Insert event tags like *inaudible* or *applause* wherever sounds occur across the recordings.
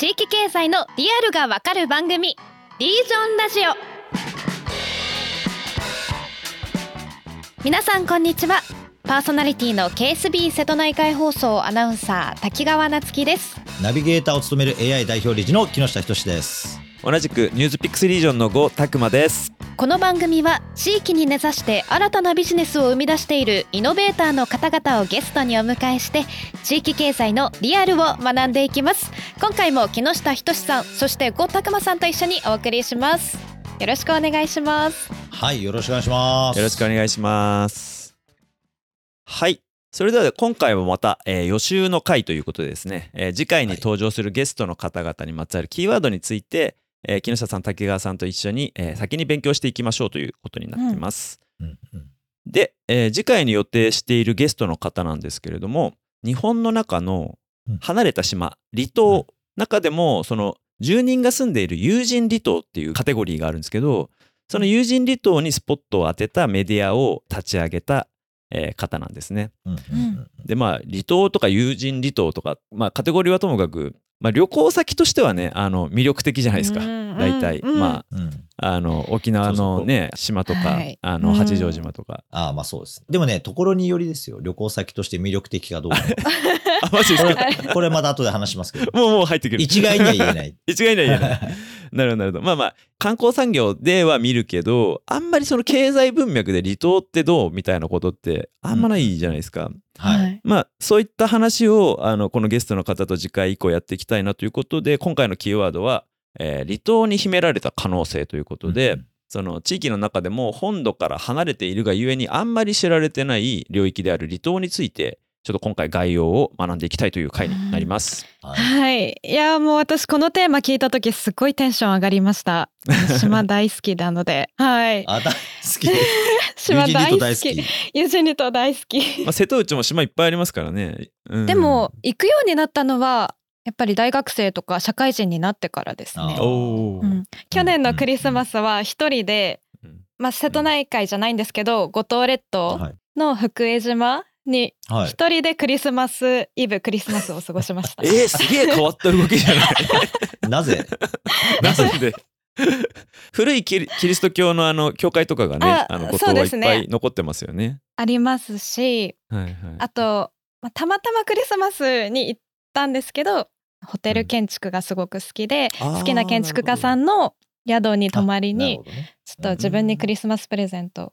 地域経済のリアルがわかる番組リージョンラジオ。皆さんこんにちは。パーソナリティの KSB 瀬戸内海放送アナウンサー滝川夏樹です。ナビゲーターを務める AI 代表理事の木下仁です。同じくニュースピックスリージョンの郷拓磨ですこの番組は地域に根ざして新たなビジネスを生み出しているイノベーターの方々をゲストにお迎えして地域経済のリアルを学んでいきます。今回も木下仁さんそして郷拓磨さんと一緒にお送りします。よろしくお願いします。はいよろしくお願いします。よろしくお願いします。はいそれでは今回もまた、えー、予習の回ということでですね、えー、次回に登場するゲストの方々にまつわるキーワードについて、えー、木下さん竹川さんと一緒に、えー、先に勉強していきましょうということになっています。うんうん。うん、で、えー、次回に予定しているゲストの方なんですけれども日本の中の離れた島、離島、中でもその住人が住んでいる友人離島っていうカテゴリーがあるんですけどその友人離島にスポットを当てたメディアを立ち上げたえー、方なんですね。うん、でまあ離島とか友人離島とか、まあ、カテゴリーはともかくまあ、旅行先としてはねあの魅力的じゃないですか、大体、まあ、あの沖縄のね島とか、あの八丈島とか、ああまあそうです。でもねところによりですよ。旅行先として魅力的かどうか *laughs* あマジですか？*laughs* これまだ後で話しますけど。もうもう入ってくる。一概には言えない。*laughs* 一概には言えない。なるほどなるほど。まあまあ観光産業では見るけどあんまりその経済文脈で離島ってどうみたいなことってあんまないじゃないですか、はい、まあそういった話をあのこのゲストの方と次回以降やっていきたいなということで今回のキーワードは、えー、離島に秘められた可能性ということで、うん、その地域の中でも本土から離れているがゆえにあんまり知られてない領域である離島についてちょっと今回概要を学んでいきたいという回になります。はい、はい、いやもう私このテーマ聞いた時すごいテンション上がりました。*laughs* 島大好きなので、はい。あ大好き。*laughs* 島大好き。ユジニと大好き。まあ瀬戸内も島いっぱいありますからね。うん、でも行くようになったのはやっぱり大学生とか社会人になってからですね。うん、去年のクリスマスは一人で、まあ瀬戸内海じゃないんですけど、五島列島の福江島に一人でクリスマスイブクリスマスを過ごしました。えー、すげえ変わった動きじゃない？*laughs* なぜ？なぜ？で古いキリスト教のあの教会とかがねあのことはいっぱい残ってますよね。ありますし、はいはい、あと、まあ、たまたまクリスマスに行ったんですけどホテル建築がすごく好きで、うん、好きな建築家さんの宿に泊まりに、ね、ちょっと自分にクリスマスプレゼント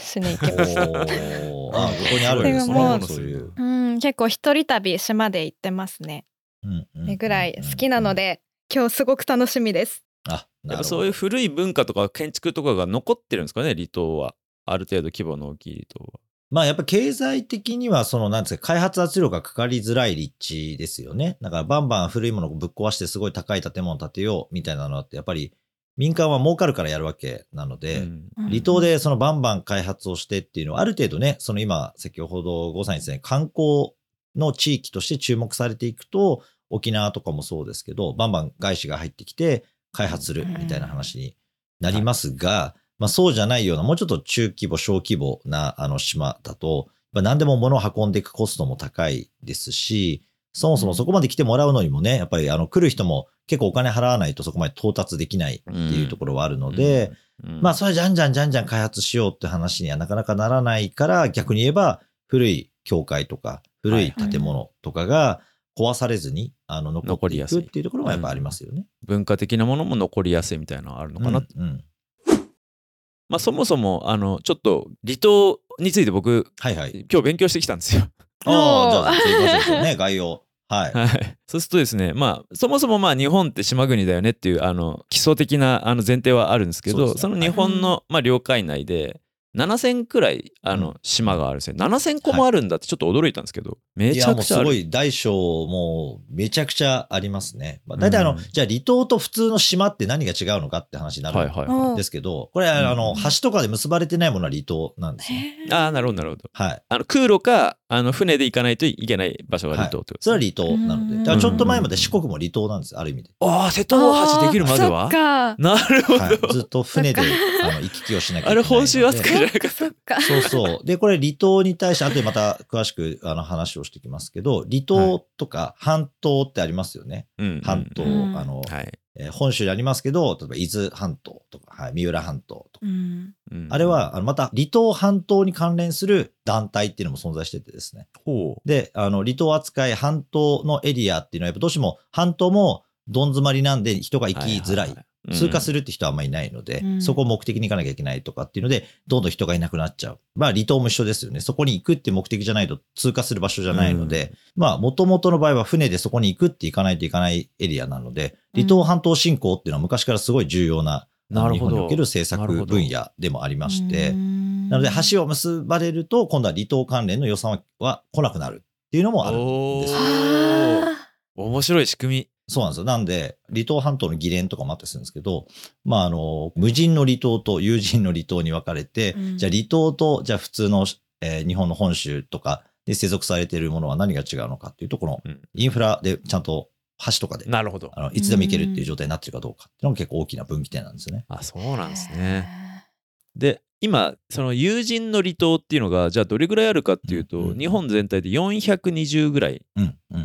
しに行きました。あ、ここにあるんですね。そういう。うん、結構一人旅島で行ってますね。うんうん、ぐらい好きなので、今日すごく楽しみです。あ、そういう古い文化とか建築とかが残ってるんですかね、離島は。ある程度規模の大きい離島は。まあやっぱ経済的にはそのなんですか開発圧力がかかりづらい立地ですよね。だからバンバン古いものをぶっ壊してすごい高い建物を建てようみたいなのってやっぱり民間は儲かるからやるわけなので、うん、離島でそのバンバン開発をしてっていうのはある程度ね、その今、先ほどごさんにですね、観光の地域として注目されていくと、沖縄とかもそうですけど、バンバン外資が入ってきて開発するみたいな話になりますが、まあそうじゃないような、もうちょっと中規模、小規模なあの島だと、何でも物を運んでいくコストも高いですし、そもそもそこまで来てもらうのにもね、やっぱりあの来る人も結構お金払わないとそこまで到達できないっていうところはあるので、まあそれじゃんじゃんじゃんじゃん開発しようって話にはなかなかならないから、逆に言えば古い教会とか古い建物とかが壊されずに、あの残っていくっていうところはやっぱありますよね。文化的なものも残りやすいみたいなのはあるのかな。うん、うんまあ、そもそもあのちょっと離島について僕、はいはい、今日勉強してきたんですよ。ああ、じゃあ、*laughs* すいませんね、概要。はい。はい。そうするとですね、まあ、そもそもまあ日本って島国だよねっていう、あの、基礎的なあの前提はあるんですけど、そ、ね,、の日本の、まあ、領海内で、7000くらいあの島があるん。ですよ、うん、7000個もあるんだってちょっと驚いたんですけど、はい、めちゃくちゃある。すごい大小もめちゃくちゃありますね、まあ、大体あの、うん、じゃあ離島と普通の島って何が違うのかって話になるんですけど、はいはい、これあの橋とかで結ばれてないものは離島なんですねああなるほどなるほど、はい、あの空路かあの船で行かないといけない場所が離島ってこと、はい、それは離島なので。だからちょっと前まで四国も離島なんです、ある意味で。ああ、瀬戸大橋できるまでは？なるほど、はい、ずっと船であの行き来をしなきゃいけないあれ本州扱いじゃなかった。そうそう。で、これ離島に対して、後でまた詳しくあの話をしてきますけど、離島とか半島ってありますよね。はい、半島、あの、はい。えー、本州にありますけど、例えば伊豆半島とか、はい、三浦半島とか、うん、あれはあのまた離島半島に関連する団体っていうのも存在しててですね。で、あの離島扱い半島のエリアっていうのは、やっぱどうしても半島もどん詰まりなんで人が行きづらい。はいはいはい通過するって人はあんまりいないので、うん、そこを目的に行かなきゃいけないとかっていうので、どんどん人がいなくなっちゃう。まあ、離島も一緒ですよね。そこに行くって目的じゃないと通過する場所じゃないので、うん、まあ、もともとの場合は船でそこに行くって行かないといかないエリアなので、離島半島振興っていうのは昔からすごい重要な、日本における政策分野でもありまして、なので橋を結ばれると、今度は離島関連の予算は来なくなるっていうのもあるんです面白い仕組み。そうなんですよ。なんで、離島半島の議連とかもあったりするんですけど、まあ、あの、無人の離島と有人の離島に分かれて、うん、じゃあ離島と、じゃあ普通の、えー、日本の本州とかで接続されているものは何が違うのかっていうと、このインフラでちゃんと橋とかで、なるほど。あのいつでも行けるっていう状態になってるかどうかっていうのが結構大きな分岐点なんですよね。あ、そうなんですね。で、今、その有人の離島っていうのが、じゃあどれぐらいあるかっていうと、うんうん、日本全体で420ぐらい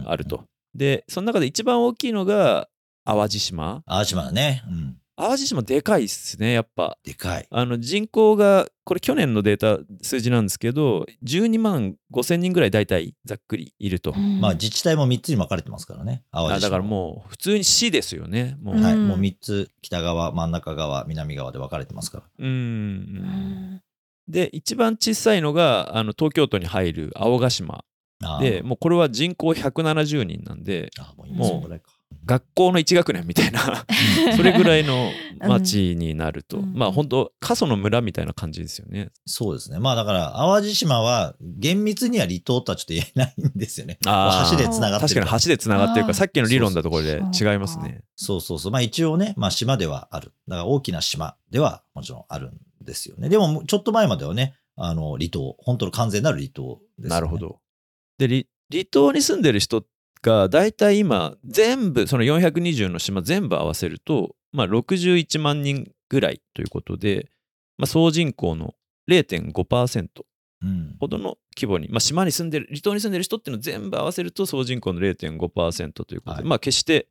あると。で、その中で一番大きいのが淡路島。淡路島だね。うん。淡路島でかいっすね、やっぱ。でかい。あの人口が、これ去年のデータ、数字なんですけど、12万5千人ぐらい大体ざっくりいると。まあ自治体も3つに分かれてますからね、淡路島。だからもう普通に市ですよね。もう,、はい、もう3つ、北側、真ん中側、南側で分かれてますから。うん。で、一番小さいのが、あの東京都に入る青ヶ島。でもうこれは人口170人なんでもう学校の1学年みたいな *laughs* それぐらいの町になると、うん、まあ本当過疎の村みたいな感じですよね。そうですね。まあだから淡路島は厳密には離島とはちょっと言えないんですよね。橋でつながってる。確かに橋でつながってるからさっきの理論だところで違いますね。そうそうそう。まあ一応ね、まあ島ではある。だから大きな島ではもちろんあるんですよね。でもちょっと前まではね、あの離島、本当の完全なる離島です、ね、なるほど。で離島に住んでる人が大体今全部その420の島全部合わせると、まあ、61万人ぐらいということで、まあ、総人口の0.5%ほどの規模に、まあ、島に住んでる離島に住んでる人っていうのを全部合わせると総人口の0.5%ということで、はい、まあ決して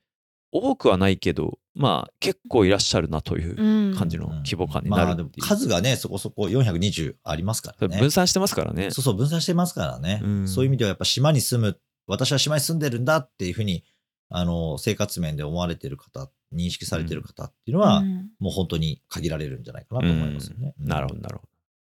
多くはないけど、まあ結構いらっしゃるなという感じの規模感になる、うんまあ、数がね、そこそこ420ありますからね。分散してますからね。そうそう、分散してますからね。うん、そういう意味ではやっぱ島に住む、私は島に住んでるんだっていうふうに、あの、生活面で思われてる方、認識されてる方っていうのは、うん、もう本当に限られるんじゃないかなと思いますよね。なるほど、なるほど。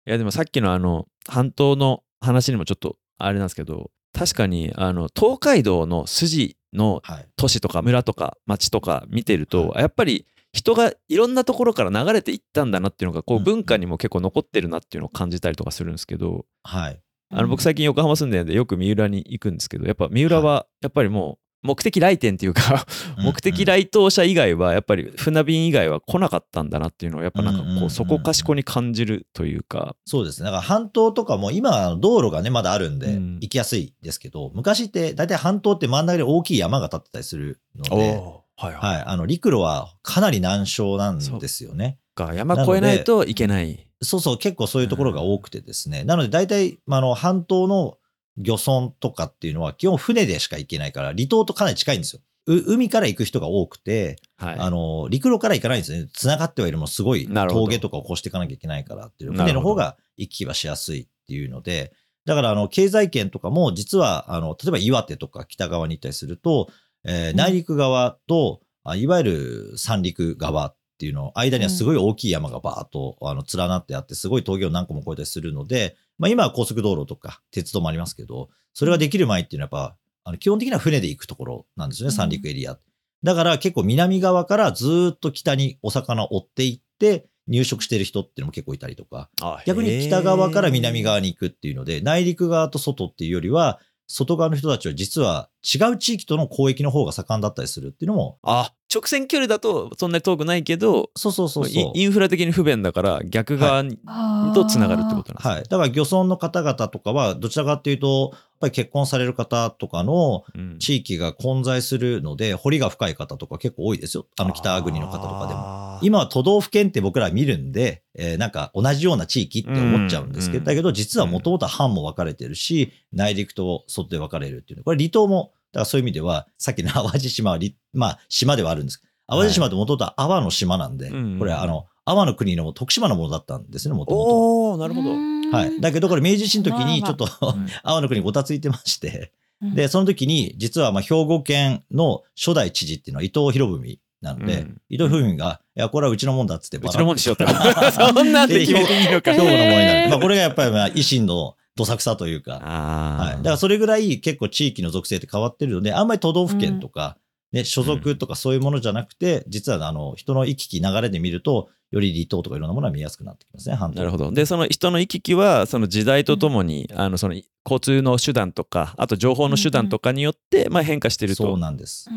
いや、でもさっきのあの、半島の話にもちょっとあれなんですけど、確かにあの東海道の筋の都市とか村とか町とか見てると、やっぱり人がいろんなところから流れていったんだなっていうのがこう文化にも結構残ってるなっていうのを感じたりとかするんですけど、はい、あの僕最近横浜住んでるんでよく三浦に行くんですけどやっぱ三浦はやっぱりもう目的来店っていうか目的来島者以外はやっぱり船便以外は来なかったんだなっていうのをやっぱなんかこうそこかしこに感じるというか。そうですね。だから半島とかも今道路がねまだあるんで行きやすいですけど、昔って大体半島って真ん中に大きい山が立ってたりするので、はいはい、あの陸路はかなり難所なんですよね。山越えないといけない。そうそう結構そういうところが多くてですね、なので大体あの半島の漁村とかっていうのは基本船でしか行けないから、離島とかなり近いんですよ。海から行く人が多くて、はい、あの、陸路から行かないんですね。繋がってはいるもすごい峠とかを越していかなきゃいけないからっていう。船の方が行き来はしやすいっていうので、だからあの、経済圏とかも実は、あの、例えば岩手とか北側に行ったりすると、えー、内陸側と、うん、いわゆる三陸側っていうの、間にはすごい大きい山がバーっと、あの連なってあって、すごい峠を何個も越えたりするので、まあ今は高速道路とか鉄道もありますけど、それができる前っていうのはやっぱ、あの基本的には船で行くところなんですよね、三陸エリア。だから結構南側からずっと北にお魚を追っていって、入植してる人っていうのも結構いたりとか、逆に北側から南側に行くっていうので、内陸側と外っていうよりは、外側の人たちは実は違う地域との交易の方が盛んだったりするっていうのも。直線距離だとそんなに遠くないけどそうそうそうそう。インフラ的に不便だから逆側とつながるってことなんですか、はい、だから漁村の方々とかはどちらかっていうとやっぱり結婚される方とかの地域が混在するので、掘りが深い方とか結構多いですよ。あの北国の方とかでも。今は都道府県って僕ら見るんで、えー、なんか同じような地域って思っちゃうんですけど、だけど実はもともと藩も分かれてるし内陸と外で分かれるっていうこれ離島もだからそういう意味では、さっきの *laughs* 淡路島は、まあ、島ではあるんです淡路島ってもともと阿波の島なんで、はい、これ、あの、阿波の国の徳島のものだったんですね、もともと。おなるほど。はい。だけど、これ明治維新の時に、ちょっと、*laughs* 阿波の国ごたついてまして、で、その時に、実は、まあ、兵庫県の初代知事っていうのは伊藤博文なので、うん、伊藤文が、いや、これはうちのもんだっつって、うちのもんにしようって。*laughs* そんなんで決めていいのか。兵庫のものになる。まあ、これがやっぱり、まあ、維新のどさくさというか、はい。だからそれぐらい結構地域の属性って変わってるので、あんまり都道府県とか、ね、所属とかそういうものじゃなくて、実はあの、人の行き来流れで見ると、より離島とかいろんなものは見やすくなってきますね、なるほど。で、その人の行き来は、その時代とともに、うん、あの、その交通の手段とか、あと情報の手段とかによって、まあ変化していると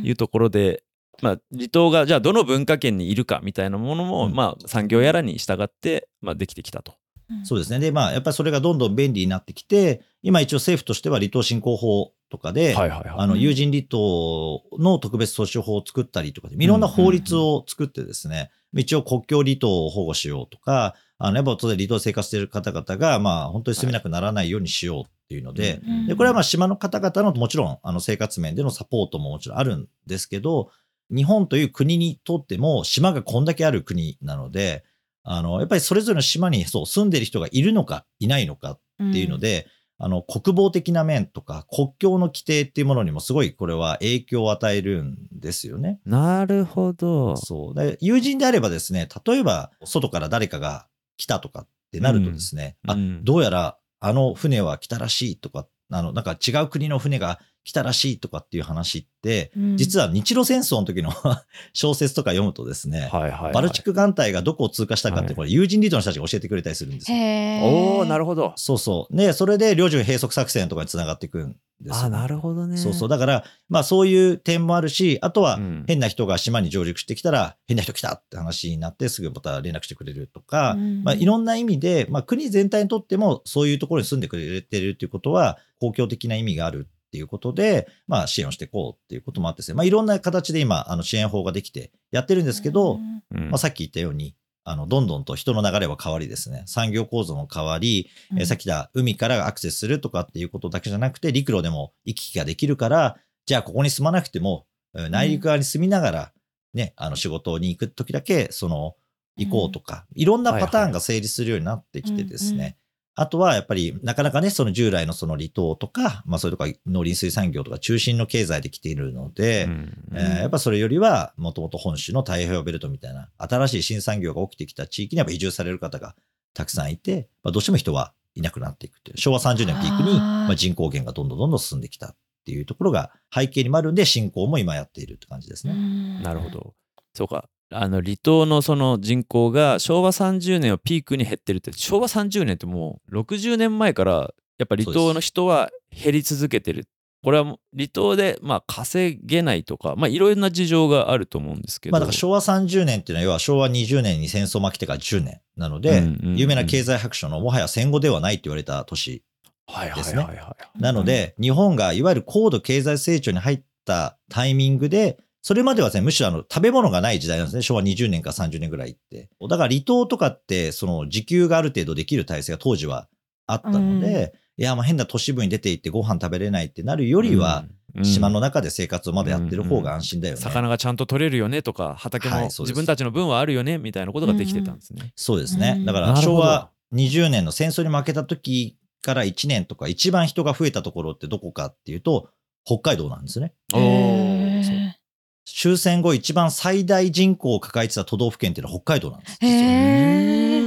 いうところで、まあ、離島がじゃあどの文化圏にいるかみたいなものも、うん、まあ、産業やらに従って、まあ、できてきたと。そうですね。で、まあ、やっぱりそれがどんどん便利になってきて、今一応政府としては離島振興法とかで、あの、有人離島の特別措置法を作ったりとかいろんな法律を作ってですね、一応国境離島を保護しようとか、あの、やっぱ当然離島生活している方々が、まあ、本当に住めなくならないようにしようっていうので、で、これはまあ、島の方々のもちろん、あの、生活面でのサポートももちろんあるんですけど、日本という国にとっても、島がこんだけある国なので、あの、やっぱりそれぞれの島にそう住んでる人がいるのかいないのかっていうので、うん、あの、国防的な面とか国境の規定っていうものにもすごいこれは影響を与えるんですよね。なるほど。そう。友人であればですね、例えば外から誰かが来たとかってなるとですね、うん、あ、どうやらあの船は来たらしいとか、あの、なんか違う国の船が来たらしいとかっていう話って、うん、実は日露戦争の時の *laughs* 小説とか読むとですね、はいはいはい、バルチック艦隊がどこを通過したかって、これ、友人リードの人たちが教えてくれたりするんですよ。おおなるほど。そうそう。ね、それで領事閉塞作戦とかにつながっていくんですよ、あ、なるほどね。そうそう。だから、まあそういう点もあるし、あとは変な人が島に上陸してきたら、うん、変な人来たって話になって、すぐまた連絡してくれるとか、うん、まあいろんな意味で、まあ国全体にとってもそういうところに住んでくれてるっていうことは、公共的な意味があるっていうことで、まあ、支援をしていこうっていうこともあってですね、まあ、いろんな形で今、あの支援法ができてやってるんですけど、まあ、さっき言ったように、あの、どんどんと人の流れは変わりですね、産業構造も変わり、うん、えさっき言った海からアクセスするとかっていうことだけじゃなくて、陸路でも行き来ができるから、じゃあここに住まなくても、内陸側に住みながら、ね、あの仕事に行くときだけ、その、行こうとか、いろんなパターンが成立するようになってきてですね、あとはやっぱりなかなかね、その従来のその離島とか、まあそういうとか農林水産業とか中心の経済で来ているので、うんうん、えー、やっぱそれよりはもともと本州の太平洋ベルトみたいな新しい新産業が起きてきた地域にやっぱ移住される方がたくさんいて、まあ、どうしても人はいなくなっていくっていう。昭和30年ピークにまあ人口減がどんどんどんどん進んできたっていうところが背景にもあるんで、振興も今やっているって感じですね。なるほど。そうか。あの離島のその人口が昭和30年をピークに減ってるって昭和30年ってもう60年前からやっぱ離島の人は減り続けてる。これは離島でまあ稼げないとかまあいろいろな事情があると思うんですけど、まあ、だから昭和30年っていうのは要は昭和20年に戦争負けてから10年なので、有名な経済白書のもはや戦後ではないって言われた年ですね。なので日本がいわゆる高度経済成長に入ったタイミングでそれまではですね、むしろあの、食べ物がない時代なんですね。昭和20年か30年ぐらいって。だから離島とかって、その、時給がある程度できる体制が当時はあったので、うん、いや、まあ変な都市部に出て行ってご飯食べれないってなるよりは、うん、島の中で生活をまだやってる方が安心だよね。魚がちゃんと取れるよねとか、畑も自分たちの分はあるよねみたいなことができてたんですね。そうですね。だから昭和20年の戦争に負けた時から1年とか一番人が増えたところってどこかっていうと、北海道なんですね。終戦後一番最大人口を抱えてた都道府県っていうのは北海道なんです。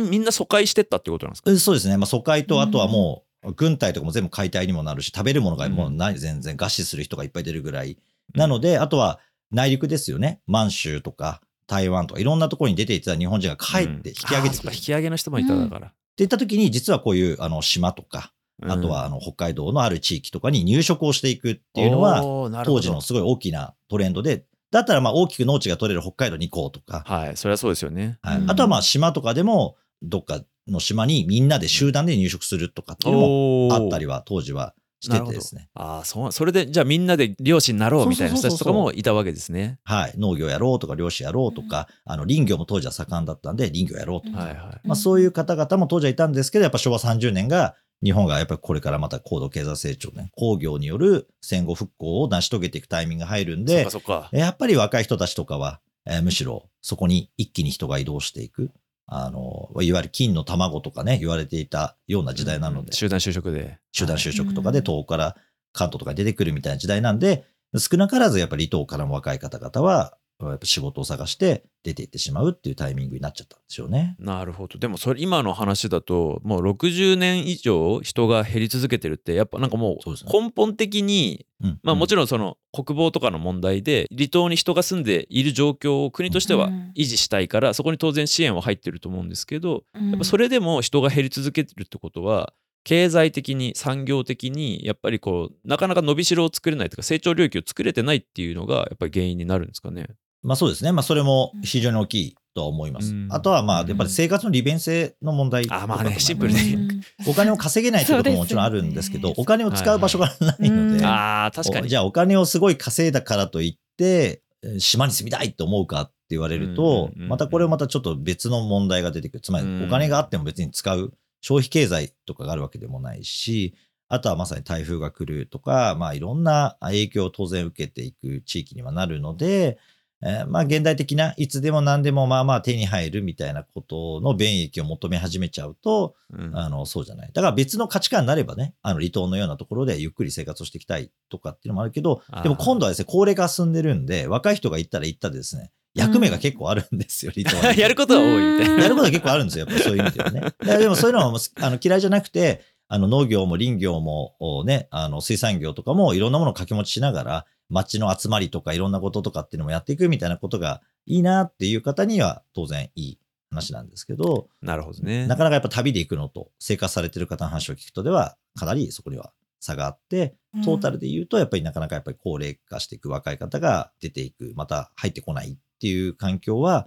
みんな疎開してったってことなんですか？そうですね。まあ、疎開と、あとはもう、軍隊とかも全部解体にもなるし、食べるものがもうない、全然餓死する人がいっぱい出るぐらい。なので、あとは内陸ですよね。満州とか台湾とかいろんなところに出ていた日本人が帰って引き上げてくる、うん、引き上げの人もいただから。って言った時に、実はこういうあの島とか、あとはあの北海道のある地域とかに入植をしていくっていうのは、当時のすごい大きなトレンドで、だったらまあ大きく農地が取れる北海道に行こうとか。はい、それはそうですよね。はい、あとはまあ島とかでも、どっかの島にみんなで集団で入植するとかっていうのもあったりは、当時はしててですね。ああ、そう、それで、じゃあみんなで漁師になろうみたいな人たちとかもいたわけですね。はい。農業やろうとか、漁師やろうとか、うん、あの、林業も当時は盛んだったんで、林業やろうとか。はいはい。まあそういう方々も当時はいたんですけど、やっぱ昭和30年が、日本がやっぱりこれからまた高度経済成長ね、工業による戦後復興を成し遂げていくタイミングが入るんで、やっぱり若い人たちとかは、えー、むしろそこに一気に人が移動していく。あの、いわゆる金の卵とかね、言われていたような時代なので。うん、集団就職で。集団就職とかで東北から関東とか出てくるみたいな時代なんで、少なからずやっぱり離島からも若い方々は、やっぱ仕事を探して出ていってしまうっていうタイミングになっちゃったんでしょうね。なるほど。でもそれ今の話だともう60年以上人が減り続けてるってやっぱなんかもう根本的に、ね、まあもちろんその国防とかの問題で離島に人が住んでいる状況を国としては維持したいからそこに当然支援は入ってると思うんですけどやっぱそれでも人が減り続けてるってことは経済的に産業的にやっぱりこうなかなか伸びしろを作れないというか成長領域を作れてないっていうのがやっぱり原因になるんですかね。まあそうですね。まあそれも非常に大きいとは思います。あとはまあやっぱり生活の利便性の問題あまあね、シンプルに。お金を稼げないってことももちろんあるんですけど、お金を使う場所がないので、ああ、確かに。じゃあお金をすごい稼いだからといって、島に住みたいって思うかって言われると、またこれまたちょっと別の問題が出てくる。つまりお金があっても別に使う消費経済とかがあるわけでもないし、あとはまさに台風が来るとか、まあいろんな影響を当然受けていく地域にはなるので、えー、まあ現代的ないつでも何でもまあまあ手に入るみたいなことの便益を求め始めちゃうと、うん、あのそうじゃない。だから別の価値観になればね、あの離島のようなところでゆっくり生活をしていきたいとかっていうのもあるけど、でも今度はですね、高齢化進んでるんで、若い人が行ったら行ったでですね、役目が結構あるんですよ、*laughs* 離島やることは多いみたいな。やることは結構あるんですよ、やっぱそういう意味ではね。でもそういうのはあの嫌いじゃなくて、あの農業も林業もね、あの水産業とかもいろんなものを掛け持ちしながら、街の集まりとかいろんなこととかっていうのもやっていくみたいなことがいいなっていう方には当然いい話なんですけど、なるほどね。なかなかやっぱ旅で行くのと生活されてる方の話を聞くとでは、かなりそこには差があって、トータルで言うと、やっぱりなかなかやっぱり高齢化していく若い方が出ていく、また入ってこないっていう環境は、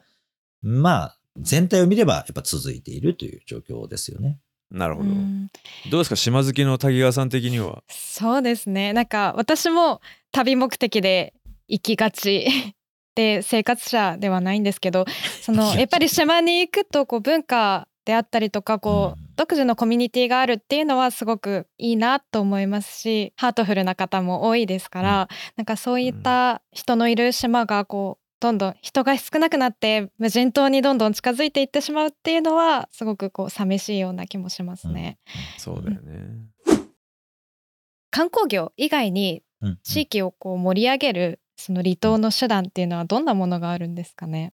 まあ、全体を見ればやっぱ続いているという状況ですよね。なるほど。どうですか？島好きの滝川さん的には？そうですね。なんか私も旅目的で行きがち *laughs* で生活者ではないんですけど、その *laughs* やっぱり島に行くとこう文化であったりとかこう、独自のコミュニティがあるっていうのはすごくいいなと思いますしハートフルな方も多いですから、うん、なんかそういった人のいる島がこうどんどん人が少なくなって無人島にどんどん近づいていってしまうっていうのはすごくこう寂しいような気もしますね。うん、そうだよね、観光業以外に地域をこう盛り上げるその離島の手段っていうのはどんなものがあるんですかね、うんうん、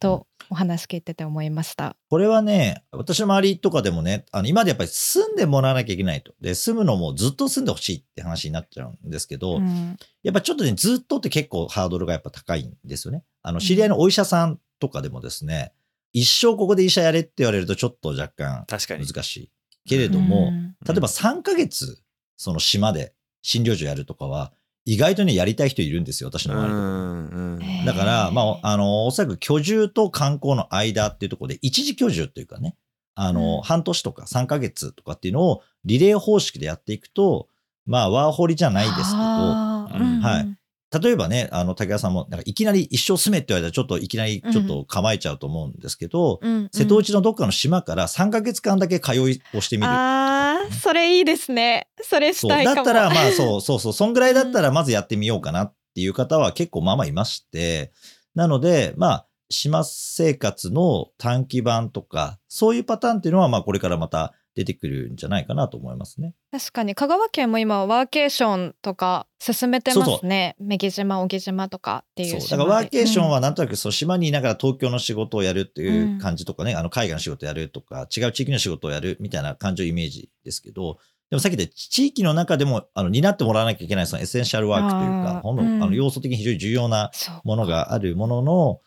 とお話聞いてて思いました。これはね、私の周りとかでもね、あの今でやっぱり住んでもらわなきゃいけないと。で、住むのもずっと住んでほしいって話になっちゃうんですけど、うん、やっぱちょっとね、ずっとって結構ハードルがやっぱ高いんですよね。あの、知り合いのお医者さんとかでもですね、うん、一生ここで医者やれって言われるとちょっと若干難しい。けれども、例えば3ヶ月、その島で診療所やるとかは、意外とね、やりたい人いるんですよ、私の周りとか。だから、まあ、あの、おそらく居住と観光の間っていうところで、一時居住っていうかね、あの、うん、半年とか3ヶ月とかっていうのをリレー方式でやっていくと、まあ、ワーホリじゃないですけど、はい。例えばね、あの、竹谷さんも、なんかいきなり一生住めって言われたら、ちょっといきなりちょっと構えちゃうと思うんですけど、うん、瀬戸内のどっかの島から3ヶ月間だけ通いをしてみる、ああ、それいいですね。それしたいかも。だったら、まあ *laughs* そうそうそう、そんぐらいだったらまずやってみようかなっていう方は結構まあまあいまして、なので、まあ、島生活の短期版とか、そういうパターンっていうのは、まあこれからまた出てくるんじゃないかなと思いますね。確かに。香川県も今ワーケーションとか進めてますね。女木島、小木島とかっていうだからワーケーションはなんとなくその島にいながら東京の仕事をやるっていう感じとかね、うん、あの海外の仕事をやるとか、違う地域の仕事をやるみたいな感じのイメージですけど、でもさっきで地域の中でもあの担ってもらわなきゃいけないそのエッセンシャルワークというか、ほんの、うん、あの要素的に非常に重要なものがあるものの、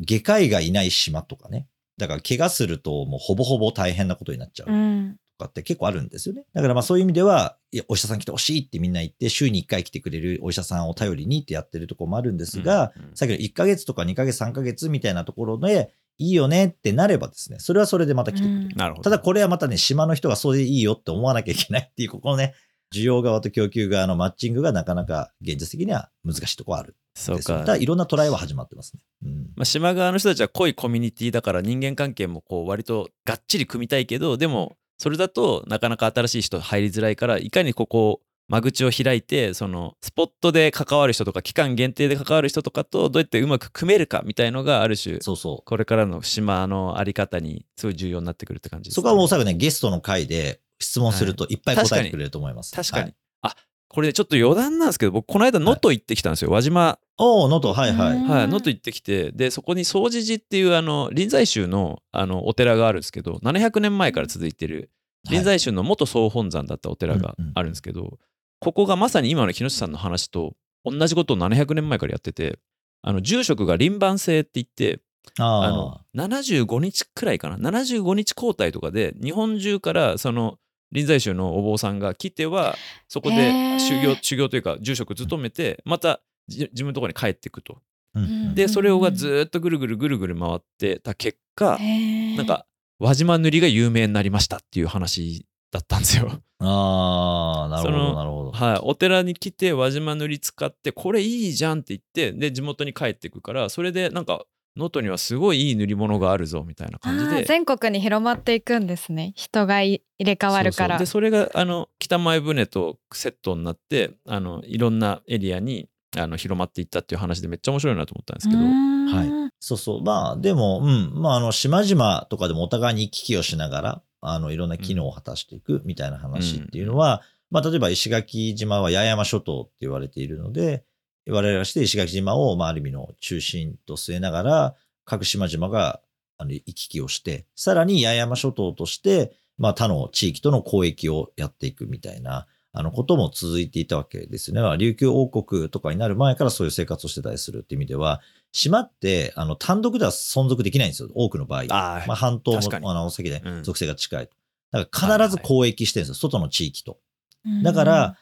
外科医がいない島とかね、だから怪我するともうほぼほぼ大変なことになっちゃう。うんかって結構あるんですよね。だからまあそういう意味では、いやお医者さん来てほしいってみんな言って、週に1回来てくれるお医者さんを頼りにってやってるところもあるんですが、うんうん、さっきの1ヶ月とか2ヶ月、3ヶ月みたいなところで、いいよねってなればですね、それはそれでまた来てくれる。うん、ただこれはまたね、島の人がそれでいいよって思わなきゃいけないっていう、ここのね、需要側と供給側のマッチングがなかなか現実的には難しいところある。そうか。ただいろんなトライは始まってますね。うん、まあ、島側の人たちは濃いコミュニティだから人間関係もこう割とがっちり組みたいけど、でもそれだとなかなか新しい人入りづらいから、いかにここ間口を開いてそのスポットで関わる人とか期間限定で関わる人とかとどうやってうまく組めるかみたいのがある種そうそうこれからの島のあり方にすごい重要になってくるって感じです、ね、そこはもうおそらくねゲストの回で質問するとい。っぱい答えてくれると思います。確かに。はい、あこれちょっと余談なんですけど僕この間能登行ってきたんですよ、はい、輪島。おお能登。はいはい。はい能登行ってきてでそこに総持寺っていうあの臨済宗のあのお寺があるんですけど700年前から続いてる臨済宗の元総本山だったお寺があるんですけど、はいうんうんここがまさに今の木下さんの話と同じことを700年前からやってて、あの住職が輪番制って言って、あの75日くらいかな、75日交代とかで、日本中からその臨済宗のお坊さんが来ては、そこで修行修行というか、住職務めて、また自分のところに帰っていくと。で、それをがずっとぐるぐるぐるぐる回ってた結果、なんか輪島塗りが有名になりましたっていう話だったんですよ。ああ、なるほど、なるほど。はい。お寺に来て輪島塗り使って、これいいじゃんって言って、で、地元に帰っていくから、それでなんか、能登にはすごいいい塗り物があるぞみたいな感じで。全国に広まっていくんですね。人が入れ替わるから。でそれがあの北前船とセットになってあのいろんなエリアにあの広まっていったっていう話でめっちゃ面白いなと思ったんですけど。はい。そうそう。まあでもうん。まああの島々とかでもお互いに行き来をしながらあの、いろんな機能を果たしていくみたいな話っていうのは、うん、まあ、例えば石垣島は八重山諸島って言われているので、我々がして石垣島を、まあ、ある意味の中心と据えながら、各島々があの行き来をして、さらに八重山諸島として、まあ、他の地域との交易をやっていくみたいな、あのことも続いていたわけですね。琉球王国とかになる前からそういう生活をしてたりするっていう意味では、島って、あの、単独では存続できないんですよ。多くの場合。あまあ、半島も、あの、先で属性が近い。だから必ず交易してるんですよ。外の地域と。だから、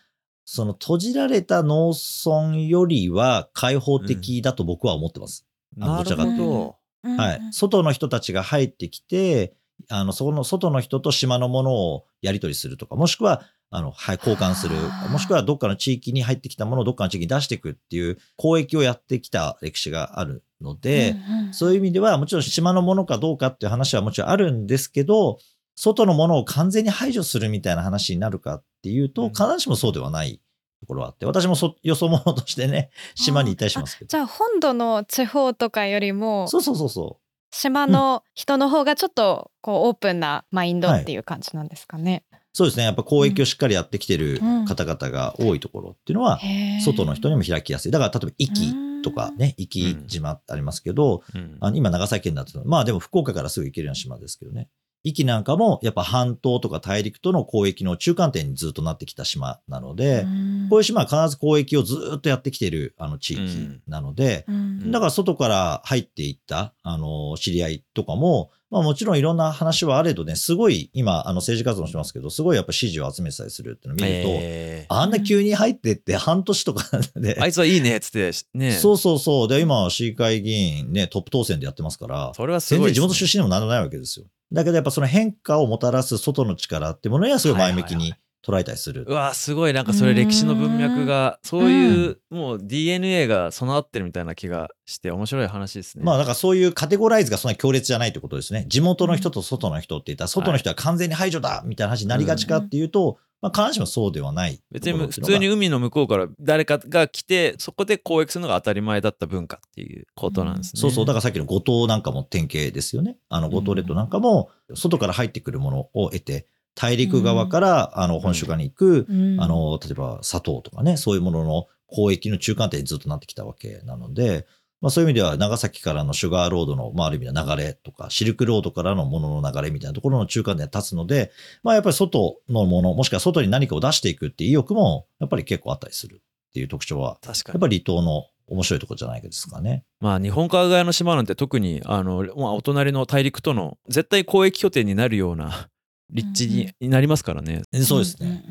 その閉じられた農村よりは開放的だと僕は思ってます。うん、どちらかというと。はい。外の人たちが入ってきて、あの、そこの外の人と島のものをやり取りするとか、もしくは、あの、はい、交換する。もしくはどっかの地域に入ってきたものをどっかの地域に出していくっていう交易をやってきた歴史があるので、うんうん、そういう意味ではもちろん島のものかどうかっていう話はもちろんあるんですけど、外のものを完全に排除するみたいな話になるかっていうと、必ずしもそうではないところはあって、私もそ *laughs* よそ者としてね、島にいたりしますけど。じゃあ本土の地方とかよりも、そうそうそうそう。島の人の方がちょっとこうオープンなマインドっていう感じなんですかね。はいそうですね。やっぱ交易をしっかりやってきてる方々が多いところっていうのは、外の人にも開きやすい。だから、例えば、壱岐とかね、壱岐島ってありますけど、あの今、長崎県だと、まあでも福岡からすぐ行けるような島ですけどね。壱岐なんかもやっぱ半島とか大陸との交易の中間点にずっとなってきた島なので、こういう島は必ず交易をずっとやってきているあの地域なので、だから外から入っていったあの知り合いとかも、まあもちろんいろんな話はあれどね、すごい今、あの政治活動してますけど、すごいやっぱ支持を集めてたりするっていうのを見ると、えー、あんな急に入ってって半年とかで。あいつはいいねっつって、ね。そうそうそう。で、今、市議会議員ね、トップ当選でやってますから、それはすごい、ね、全然地元出身でも何でもないわけですよ。だけどやっぱその変化をもたらす外の力ってものにはすごい前向きに捉えたりする。うわすごい。なんかそれ歴史の文脈がそういうもう DNA が備わってるみたいな気がして面白い話ですね。まあだからそういうカテゴライズがそんな強烈じゃないってことですね。地元の人と外の人って言ったら外の人は完全に排除だみたいな話になりがちかっていうと、まあ、必ずしもそうではない。別に普通に海の向こうから誰かが来てそこで交易するのが当たり前だった文化っていうことなんですね、うん、そうそう。だからさっきの五島なんかも典型ですよね。あの五島列島なんかも外から入ってくるものを得て大陸側から、あの本州側に行く、あの例えば砂糖とかねそういうものの交易の中間点にずっとなってきたわけなので、まあ、そういう意味では長崎からのシュガーロードの、まあ、ある意味の流れとか、シルクロードからのものの流れみたいなところの中間で立つので、まあ、やっぱり外のもの、もしくは外に何かを出していくっていう意欲も、やっぱり結構あったりするっていう特徴は、確かに。やっぱり離島の面白いところじゃないですかね。まあ日本海側の島なんて特にあの、まあ、お隣の大陸との絶対交易拠点になるような立地になりますからね。そうですね。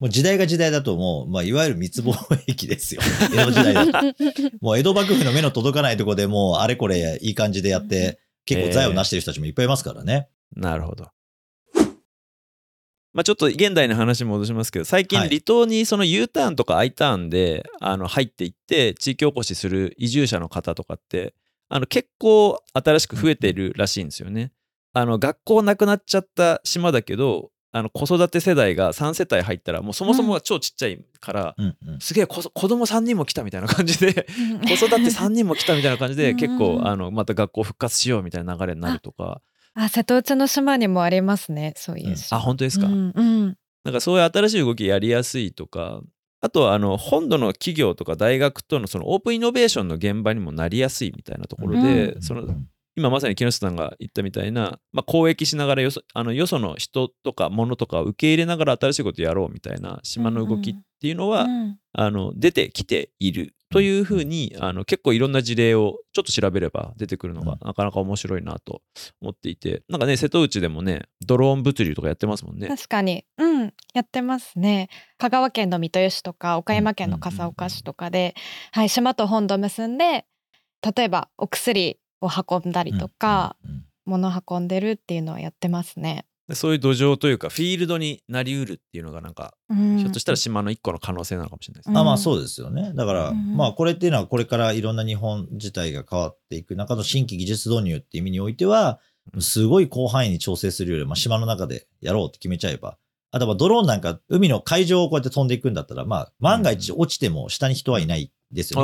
もう時代が時代だともう、まあ、いわゆる密貿易ですよ。江戸時代だと。*laughs* もう江戸幕府の目の届かないところでもうあれこれいい感じでやって、結構財を成してる人たちもいっぱいいますからね。なるほど。まあ、ちょっと現代の話戻しますけど最近離島にその U ターンとか I ターンであの入っていって地域おこしする移住者の方とかってあの結構新しく増えているらしいんですよね。あの学校なくなっちゃった島だけどあの子育て世代が3世帯入ったらもうそもそもが超ちっちゃいから、うんうん、すげえ子供3人も来たみたいな感じで子育て3人も来たみたいな感じで *laughs* 結構あのまた学校復活しようみたいな流れになるとか。あ瀬戸内の島にもありますねそういう、うん、あ本当ですか、うんうん、なんかそういう新しい動きやりやすいとかあとはあの本土の企業とか大学とのそのオープンイノベーションの現場にもなりやすいみたいなところで、うん、その今まさに木下さんが言ったみたいな、まあ、交易しながらよそあのよその人とか物とかを受け入れながら新しいことやろうみたいな島の動きっていうのは、うんうん、あの出てきているというふうにあの結構いろんな事例をちょっと調べれば出てくるのがなかなか面白いなと思っていてなんかね瀬戸内でもねドローン物流とかやってますもんね。確かに。うん。やってますね。香川県の三豊市とか岡山県の笠岡市とかで、はい、島と本土結んで例えばお薬を運んだりとか、物運んでるっていうのはやってますね。そういう土壌というかフィールドになりうるっていうのがなんか、うん、ひょっとしたら島の一個の可能性なのかもしれないですね。あまあそうですよね。だから、うん、まあこれっていうのはこれからいろんな日本自体が変わっていく中の新規技術導入っていう意味においては、すごい広範囲に調整するよりまあ、島の中でやろうって決めちゃえば、あとはドローンなんか海の海上をこうやって飛んでいくんだったら、まあ万が一落ちても下に人はいないですよ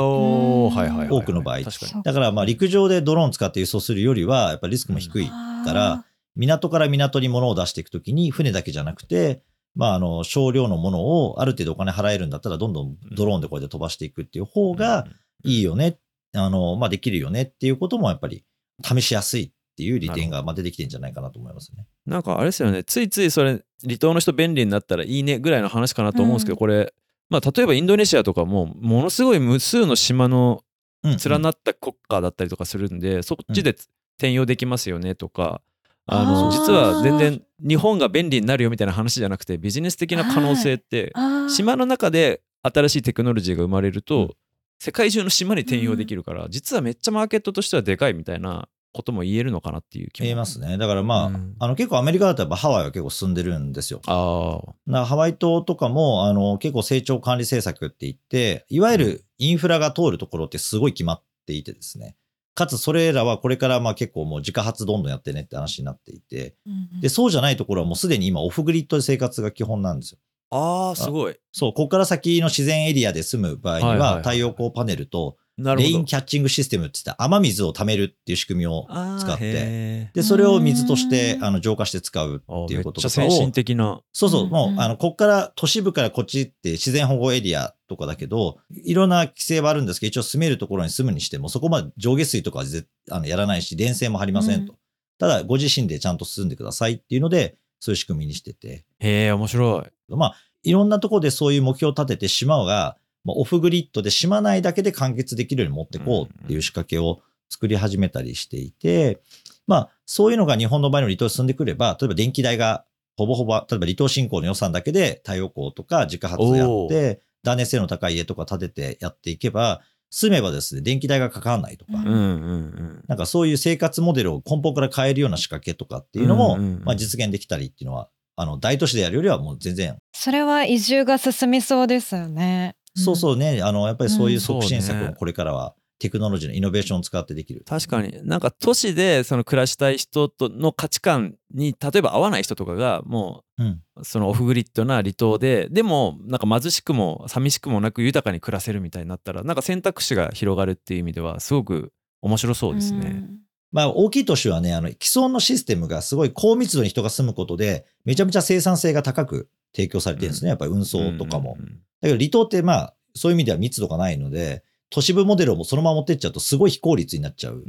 ね。はいはい多くの場合。だからまあ陸上でドローン使って輸送するよりは、やっぱりリスクも低いから、港から港に物を出していくときに船だけじゃなくて、まああの少量のものをある程度お金払えるんだったらどんどんドローンでこうやって飛ばしていくっていう方がいいよね。あの、まあできるよねっていうこともやっぱり試しやすいっていう利点がまあ出てきてんじゃないかなと思いますね。なんかあれですよね。ついついそれ離島の人便利になったらいいねぐらいの話かなと思うんですけど、うん、これまあ、例えばインドネシアとかもものすごい無数の島の連なった国家だったりとかするんで、そっちで転用できますよねとか、あの実は全然日本が便利になるよみたいな話じゃなくてビジネス的な可能性って島の中で新しいテクノロジーが生まれると世界中の島に転用できるから実はめっちゃマーケットとしてはでかいみたいなことも言えるのかなっていう気も言えますね。だからまあ、うん、あの結構アメリカだとやっぱハワイは結構進んでるんですよ。ああ。ハワイ島とかもあの結構成長管理政策って言って、いわゆるインフラが通るところってすごい決まっていてですね。かつそれらはこれからまあ結構もう自家発どんどんやってねって話になっていて、うん、で、そうじゃないところはもうすでに今オフグリッドで生活が基本なんですよ。ああ、すごい。そう、ここから先の自然エリアで住む場合には、太陽光パネルとレインキャッチングシステムって言って雨水を貯めるっていう仕組みを使って、で、それを水としてあの浄化して使うっていうこととかを。先進的な。そうそう、もう、あの、こっから都市部からこっちって自然保護エリアとかだけど、いろんな規制はあるんですけど、一応住めるところに住むにしても、そこまで上下水とかはあのやらないし、電線も張りませんと。うん、ただ、ご自身でちゃんと進んでくださいっていうので、そういう仕組みにしてて。へえ、面白い。まあ、いろんなところでそういう目標を立てて、島がまあ、オフグリッドで島内だけで完結できるように持ってこうっていう仕掛けを作り始めたりしていて、まあ、そういうのが日本の場合の離島に進んでくれば、例えば電気代がほぼほぼ、例えば離島振興の予算だけで太陽光とか自家発やって、断熱性の高い家とか建ててやっていけば、住めばですね、電気代がかからないとか、なんかそういう生活モデルを根本から変えるような仕掛けとかっていうのも、まあ、実現できたりっていうのは、あの大都市でやるよりはもう全然。それは移住が進みそうですよね。そうそうね、あの、やっぱりそういう促進策をこれからは、テクノロジーのイノベーションを使ってできる。確かに。なんか都市でその暮らしたい人との価値観に例えば合わない人とかがもう、そのオフグリッドな離島ででもなんか貧しくも寂しくもなく豊かに暮らせるみたいになったらなんか選択肢が広がるっていう意味ではすごく面白そうですね。まあ大きい都市はね、あの既存のシステムがすごい高密度に人が住むことでめちゃめちゃ生産性が高く提供されてるんですね。やっぱり運送とかも。だけど離島ってまあそういう意味では密度がないので、都市部モデルをそのまま持ってっちゃうとすごい非効率になっちゃう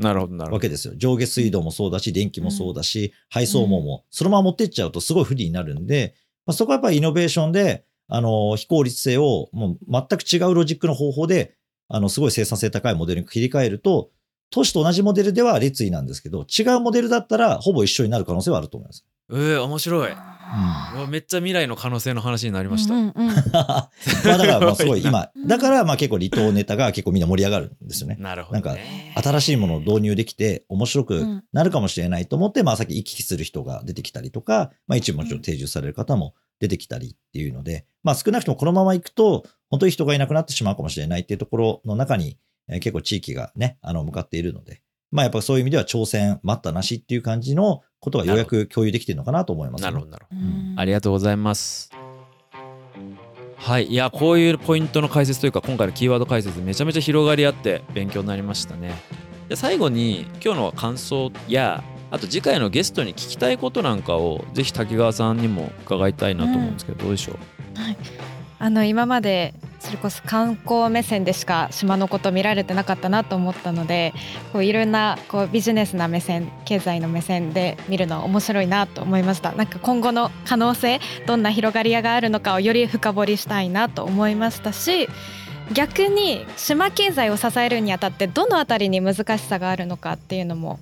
わけですよ。上下水道もそうだし、電気もそうだし、配送網もそのまま持ってっちゃうとすごい不利になるんで、まあ、そこはやっぱりイノベーションで、あの、非効率性をもう全く違うロジックの方法で、あの、すごい生産性高いモデルに切り替えると、都市と同じモデルでは列位なんですけど、違うモデルだったらほぼ一緒になる可能性はあると思います。えー、面白い。うん、めっちゃ未来の可能性の話になりました。うんうん、まあだからまあすごい今、だからまあ *laughs* 結構離島ネタが結構みんな盛り上がるんですよね。なるほど、ね、なんか新しいものを導入できて面白くなるかもしれないと思って、まあさっき行き来する人が出てきたりとか、まあ一部もちろん定住される方も出てきたりっていうので、まあ少なくともこのまま行くと本当に人がいなくなってしまうかもしれないっていうところの中に、えー、結構地域がね、あの向かっているので、まあやっぱそういう意味では挑戦待ったなしっていう感じのことがようやく共有できてるのかなと思います、ね、なるほどなるほど、ありがとうございます。はいいやこういうポイントの解説というか今回のキーワード解説めちゃめちゃ広がりあって勉強になりましたね。で最後に今日の感想やあと次回のゲストに聞きたいことなんかをぜひ滝川さんにも伺いたいなと思うんですけど、うん、どうでしょう、はい、あの今までそれこそ観光目線でしか島のこと見られてなかったなと思ったのでこういろんなこうビジネスな目線経済の目線で見るのは面白いなと思いました。なんか今後の可能性どんな広がりがあるのかをより深掘りしたいなと思いましたし逆に島経済を支えるにあたってどのあたりに難しさがあるのかっていうのも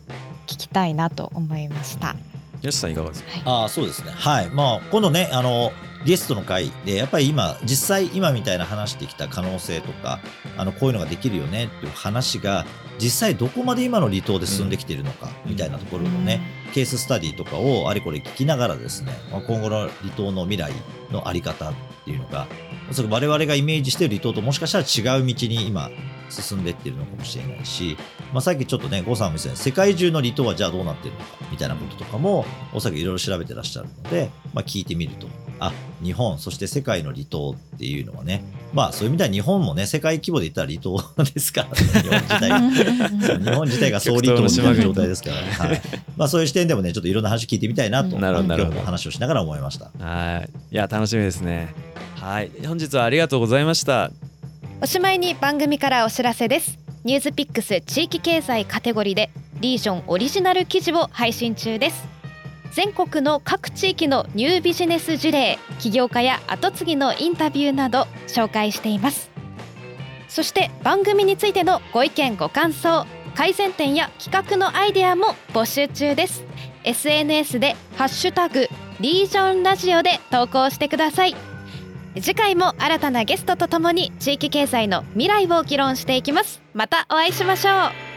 聞きたいなと思いました。よしさんいかがですか、はい、あそうですね。はい。まあ今度ねあのゲストの回。でやっぱり今実際今みたいな話してきた可能性とかあのこういうのができるよねっていう話が実際どこまで今の離島で進んできているのかみたいなところのね、うん、ケーススタディとかをあれこれ聞きながらですね、まあ、今後の離島の未来の在り方っていうのがおそらく我々がイメージしている離島ともしかしたら違う道に今進んでいってるのかもしれないし、まあ、さっきちょっとね、郷さんも言った世界中の離島はじゃあどうなってるのかみたいなこととかも、おそらくいろいろ調べてらっしゃるので、まあ、聞いてみると、あ、日本、そして世界の離島っていうのはね、まあそういう意味では日本もね、世界規模で言ったら離島 *laughs* ですからね、日本自体が。日本自体が総離島みたいな状態ですからね。はい。まあそういう視点でもね、ちょっといろんな話聞いてみたいなと、なるほど今日も話をしながら思いました。はい。いや、楽しみですね。はい。本日はありがとうございました。おしまいに番組からお知らせですニュースピックス地域経済カテゴリーでリージョンオリジナル記事を配信中です全国の各地域のニュービジネス事例起業家や後継ぎのインタビューなど紹介しています。そして番組についてのご意見ご感想改善点や企画のアイデアも募集中です。SNS でハッシュタグリージョンラジオで投稿してください。次回も新たなゲストとともに地域経済の未来を議論していきます。またお会いしましょう。